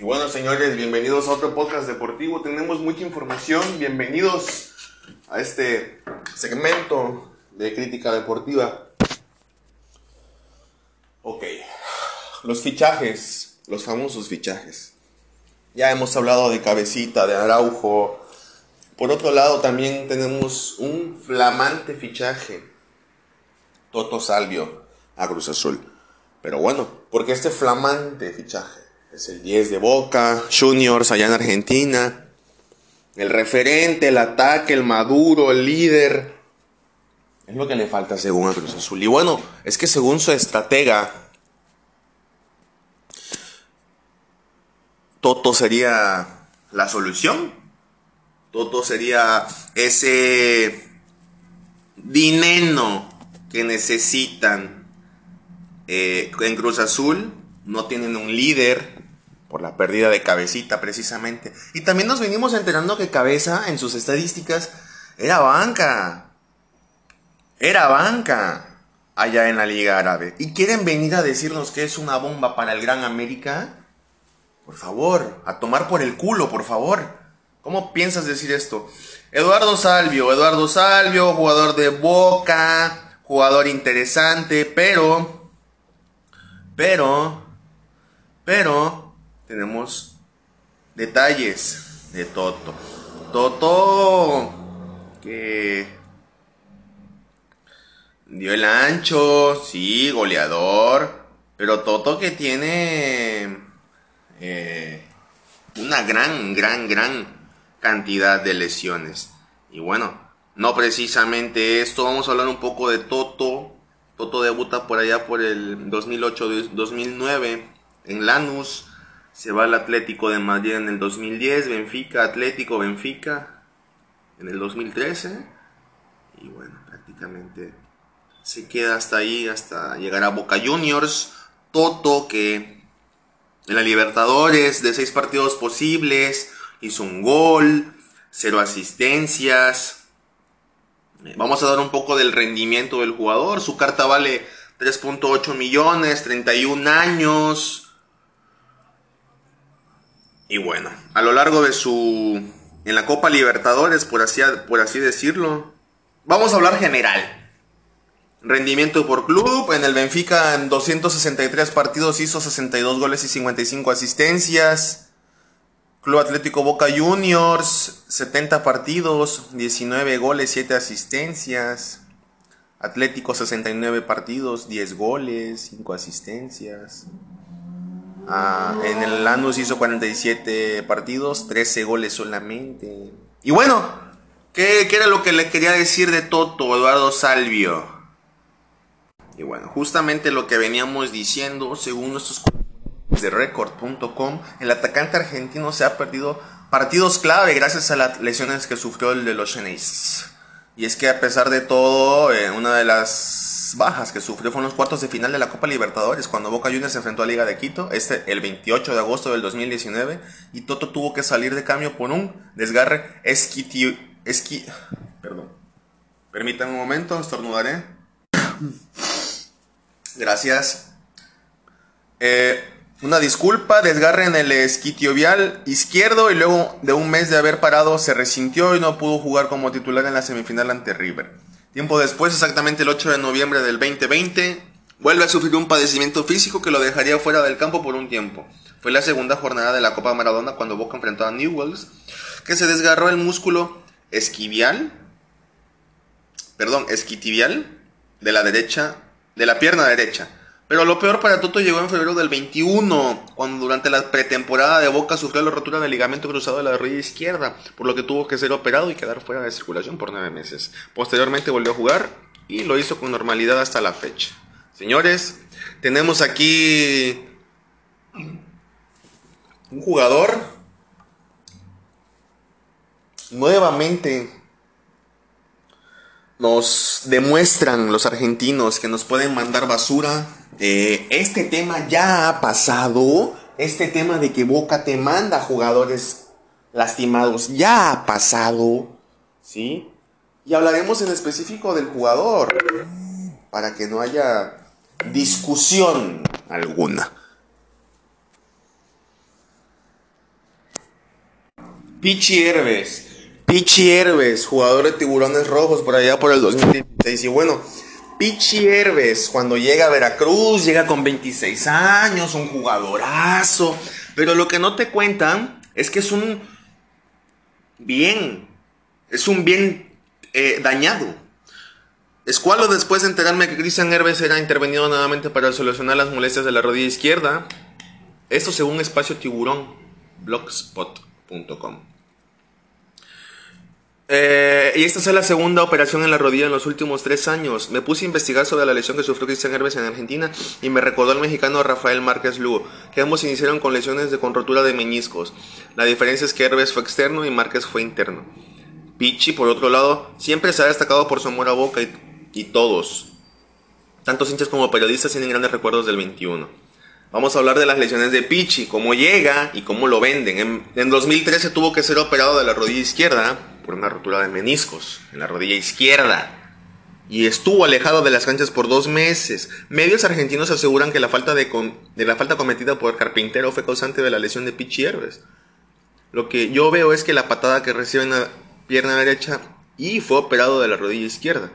Y bueno, señores, bienvenidos a otro podcast deportivo. Tenemos mucha información. Bienvenidos a este segmento de crítica deportiva. Ok, los fichajes, los famosos fichajes. Ya hemos hablado de Cabecita, de Araujo. Por otro lado, también tenemos un flamante fichaje. Toto Salvio a Cruz Azul. Pero bueno, porque este flamante fichaje es el 10 de Boca, Juniors allá en Argentina, el referente, el ataque, el maduro, el líder. Es lo que le falta según a Cruz Azul. Y bueno, es que según su estratega, Toto sería la solución. Toto sería ese dinero que necesitan eh, en Cruz Azul. No tienen un líder, por la pérdida de cabecita precisamente. Y también nos venimos enterando que cabeza en sus estadísticas era banca. Era banca allá en la Liga Árabe. ¿Y quieren venir a decirnos que es una bomba para el Gran América? Por favor, a tomar por el culo, por favor. ¿Cómo piensas decir esto? Eduardo Salvio, Eduardo Salvio, jugador de Boca, jugador interesante, pero, pero, pero, detalles de Toto. Toto que dio el ancho, sí, goleador, pero Toto que tiene eh, una gran, gran, gran cantidad de lesiones. Y bueno, no precisamente esto, vamos a hablar un poco de Toto. Toto debuta por allá por el 2008-2009 en Lanús se va al Atlético de Madrid en el 2010, Benfica, Atlético, Benfica en el 2013. Y bueno, prácticamente se queda hasta ahí, hasta llegar a Boca Juniors. Toto, que en la Libertadores, de seis partidos posibles, hizo un gol, cero asistencias. Vamos a dar un poco del rendimiento del jugador. Su carta vale 3.8 millones, 31 años. Y bueno, a lo largo de su... En la Copa Libertadores, por así, decirlo. Vamos a hablar general. Rendimiento por club. En el Benfica en 263 partidos hizo 62 goles y 55 asistencias. Club Atlético Boca Juniors, 70 partidos, 19 goles, 7 asistencias. Atlético 69 partidos, 10 goles, 5 asistencias. Ah, en el Lanús hizo 47 partidos, 13 goles solamente. Y bueno, ¿qué, ¿qué, era lo que le quería decir de Toto, Eduardo Salvio? Y bueno, justamente lo que veníamos diciendo, según nuestros de record.com, el atacante argentino se ha perdido partidos clave gracias a las lesiones que sufrió el de los Cheney's. Y es que a pesar de todo, eh, una de las bajas que sufrió fueron los cuartos de final de la Copa Libertadores, cuando Boca Juniors se enfrentó a Liga de Quito, este el 28 de agosto del 2019, y Toto tuvo que salir de cambio por un desgarre esquitio, esqui, perdón. Permítanme un momento, estornudaré. Gracias. Eh, una disculpa, desgarre en el esquitiovial izquierdo y luego de un mes de haber parado se resintió y no pudo jugar como titular en la semifinal ante River. Tiempo después, exactamente el 8 de noviembre del 2020, vuelve a sufrir un padecimiento físico que lo dejaría fuera del campo por un tiempo. Fue la segunda jornada de la Copa Maradona cuando Boca enfrentó a Newells, que se desgarró el músculo esquivial, perdón, esquitibial de la derecha, de la pierna derecha pero lo peor para Toto llegó en febrero del 21, cuando durante la pretemporada de Boca sufrió la rotura del ligamento cruzado de la rodilla izquierda, por lo que tuvo que ser operado y quedar fuera de circulación por nueve meses. Posteriormente volvió a jugar y lo hizo con normalidad hasta la fecha. Señores, tenemos aquí un jugador nuevamente nos demuestran los argentinos que nos pueden mandar basura eh, este tema ya ha pasado. Este tema de que Boca te manda jugadores lastimados ya ha pasado. ¿Sí? Y hablaremos en específico del jugador. Para que no haya discusión alguna. Pichi Herbes. Pichi Herbes, jugador de Tiburones Rojos por allá por el 2016. Y bueno, Pichi Herbes, cuando llega a Veracruz, llega con 26 años, un jugadorazo. Pero lo que no te cuentan es que es un bien, es un bien eh, dañado. Escualo después de enterarme que Cristian Herbes era intervenido nuevamente para solucionar las molestias de la rodilla izquierda. Esto según Espacio Tiburón, blogspot.com. Eh, y esta es la segunda operación en la rodilla en los últimos tres años. Me puse a investigar sobre la lesión que sufrió Cristian Herbes en Argentina y me recordó al mexicano Rafael Márquez Lugo, que ambos iniciaron con lesiones de con rotura de meñiscos. La diferencia es que Herbes fue externo y Márquez fue interno. Pichi, por otro lado, siempre se ha destacado por su amor a Boca y, y todos, tantos hinchas como periodistas, tienen grandes recuerdos del 21. Vamos a hablar de las lesiones de Pichi, cómo llega y cómo lo venden. En, en 2013 tuvo que ser operado de la rodilla izquierda por una rotura de meniscos en la rodilla izquierda y estuvo alejado de las canchas por dos meses. Medios argentinos aseguran que la falta de, la falta cometida por Carpintero fue causante de la lesión de Pichi Herbes. Lo que yo veo es que la patada que recibe en la pierna derecha y fue operado de la rodilla izquierda.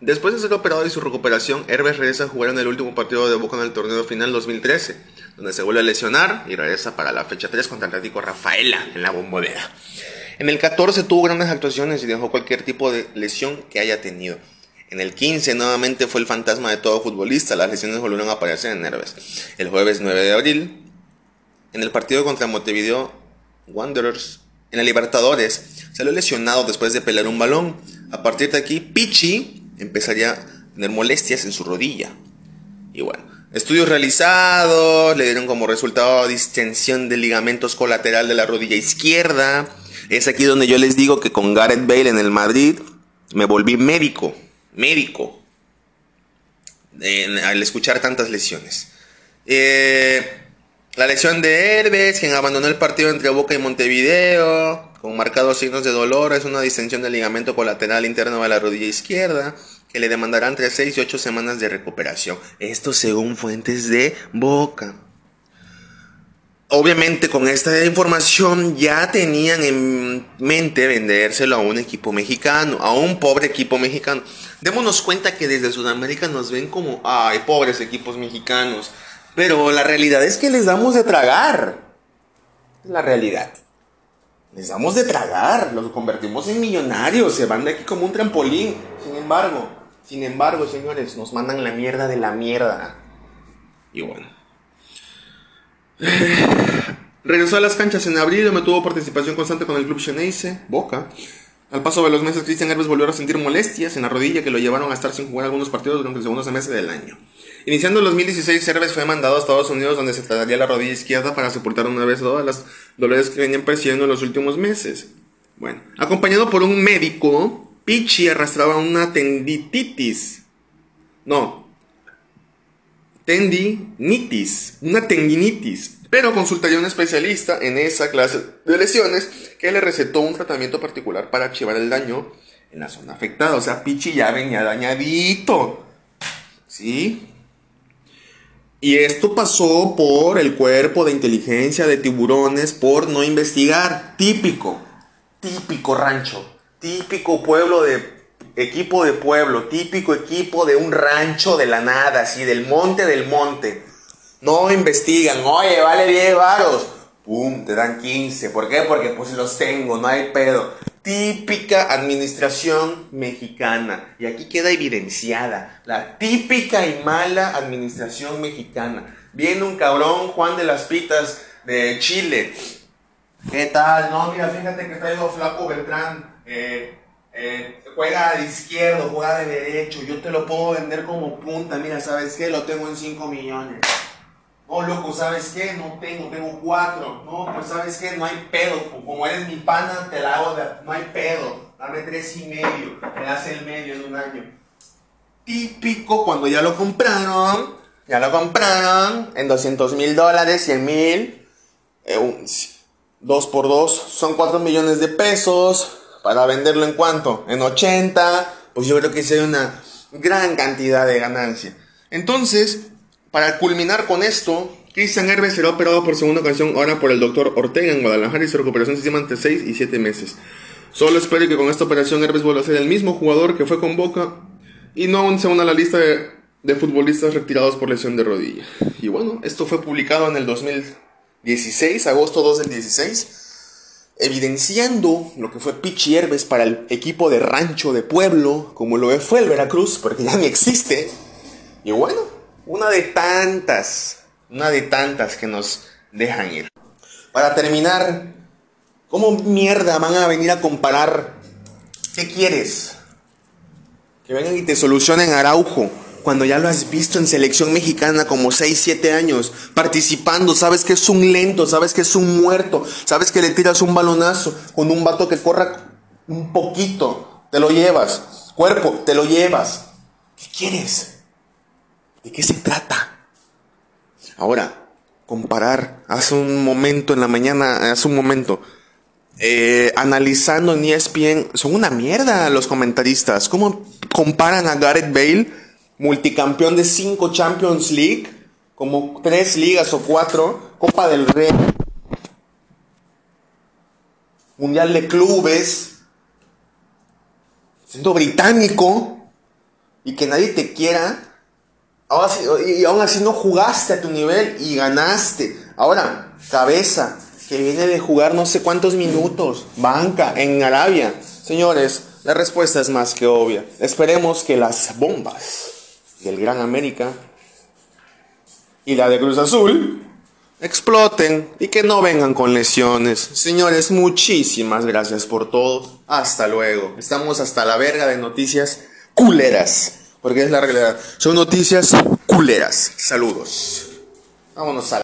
Después de ser operado y su recuperación, Herbes regresa a jugar en el último partido de Boca en el torneo final 2013, donde se vuelve a lesionar y regresa para la fecha 3 contra el Atlético Rafaela en la bombonera. En el 14 tuvo grandes actuaciones y dejó cualquier tipo de lesión que haya tenido. En el 15 nuevamente fue el fantasma de todo futbolista, las lesiones volvieron a aparecer en Herbes. El jueves 9 de abril, en el partido contra Montevideo Wanderers, en la Libertadores, salió lesionado después de pelear un balón. A partir de aquí, Pichi empezaría a tener molestias en su rodilla. Y bueno, estudios realizados le dieron como resultado distensión del ligamentos colateral de la rodilla izquierda es aquí donde yo les digo que con Gareth Bale en el Madrid me volví médico, médico, al escuchar tantas lesiones. Eh, la lesión de Herbes, quien abandonó el partido entre Boca y Montevideo, con marcados signos de dolor, es una distensión del ligamento colateral interno de la rodilla izquierda, que le demandará entre 6 y 8 semanas de recuperación. Esto según fuentes de Boca. Obviamente con esta información ya tenían en mente vendérselo a un equipo mexicano, a un pobre equipo mexicano. Démonos cuenta que desde Sudamérica nos ven como, ay, pobres equipos mexicanos. Pero la realidad es que les damos de tragar. La realidad. Les damos de tragar, los convertimos en millonarios, se van de aquí como un trampolín. Sin embargo, sin embargo, señores, nos mandan la mierda de la mierda. Y bueno. Regresó a las canchas en abril y me tuvo participación constante con el club Xeneize, Boca. Al paso de los meses, Cristian Herbes volvió a sentir molestias en la rodilla que lo llevaron a estar sin jugar algunos partidos durante el segundo semestre del año. Iniciando el 2016, Herbes fue mandado a Estados Unidos donde se trataría la rodilla izquierda para sepultar una vez todas las dolores que venían persiguiendo en los últimos meses. Bueno, acompañado por un médico, Pichi arrastraba una tendititis. No, tendinitis, una tendinitis, pero consultaría a un especialista en esa clase de lesiones que le recetó un tratamiento particular para archivar el daño en la zona afectada. O sea, Pichi ya venía dañadito. ¿Sí? Y esto pasó por el cuerpo de inteligencia de tiburones por no investigar. Típico, típico rancho, típico pueblo de equipo de pueblo, típico equipo de un rancho de la nada, así, del monte del monte. No investigan, oye, vale 10 varos. Pum, te dan 15. ¿Por qué? Porque pues los tengo, no hay pedo. Típica administración mexicana. Y aquí queda evidenciada la típica y mala administración mexicana. Viene un cabrón, Juan de las Pitas, de Chile. ¿Qué tal? No, mira, fíjate que traigo flaco Beltrán. Eh, eh, juega de izquierdo, juega de derecho, yo te lo puedo vender como punta, mira, ¿sabes qué? Lo tengo en 5 millones. Oh, loco, ¿sabes qué? No tengo, tengo 4. No, pues ¿sabes qué? No hay pedo. Como eres mi pana, te la hago. No hay pedo. Dame tres y medio. Me das el medio en un año. Típico cuando ya lo compraron. Ya lo compraron en 200 mil dólares, 100 mil. Eh, 2 por 2 son 4 millones de pesos para venderlo en cuanto, en 80, pues yo creo que sería una gran cantidad de ganancia. Entonces, para culminar con esto, Cristian Herbes será operado por segunda ocasión ahora por el doctor Ortega en Guadalajara y su recuperación se llama entre 6 y 7 meses. Solo espero que con esta operación Herbes vuelva a ser el mismo jugador que fue con Boca y no aún se una a la lista de, de futbolistas retirados por lesión de rodilla. Y bueno, esto fue publicado en el 2016, agosto 2 del 16, evidenciando lo que fue Pichi Herbes para el equipo de rancho de pueblo, como lo fue el Veracruz, porque ya ni existe. Y bueno, una de tantas una de tantas que nos dejan ir. Para terminar, ¿cómo mierda van a venir a comparar? ¿Qué quieres? Que vengan y te solucionen Araujo cuando ya lo has visto en selección mexicana como 6, 7 años, participando, sabes que es un lento, sabes que es un muerto, sabes que le tiras un balonazo con un vato que corra un poquito, te lo llevas, cuerpo, te lo llevas. ¿Qué quieres? ¿De qué se trata? Ahora, comparar, hace un momento en la mañana, hace un momento, eh, analizando en ESPN, son una mierda los comentaristas. ¿Cómo comparan a Gareth Bale, multicampeón de cinco Champions League, como tres ligas o cuatro, Copa del Rey, Mundial de Clubes, siendo británico, y que nadie te quiera? y aún así no jugaste a tu nivel y ganaste. Ahora, cabeza, que viene de jugar no sé cuántos minutos, banca, en Arabia. Señores, la respuesta es más que obvia. Esperemos que las bombas del Gran América y la de Cruz Azul exploten y que no vengan con lesiones. Señores, muchísimas gracias por todo. Hasta luego. Estamos hasta la verga de noticias culeras. Porque es la realidad. Son noticias culeras. Saludos. Vámonos a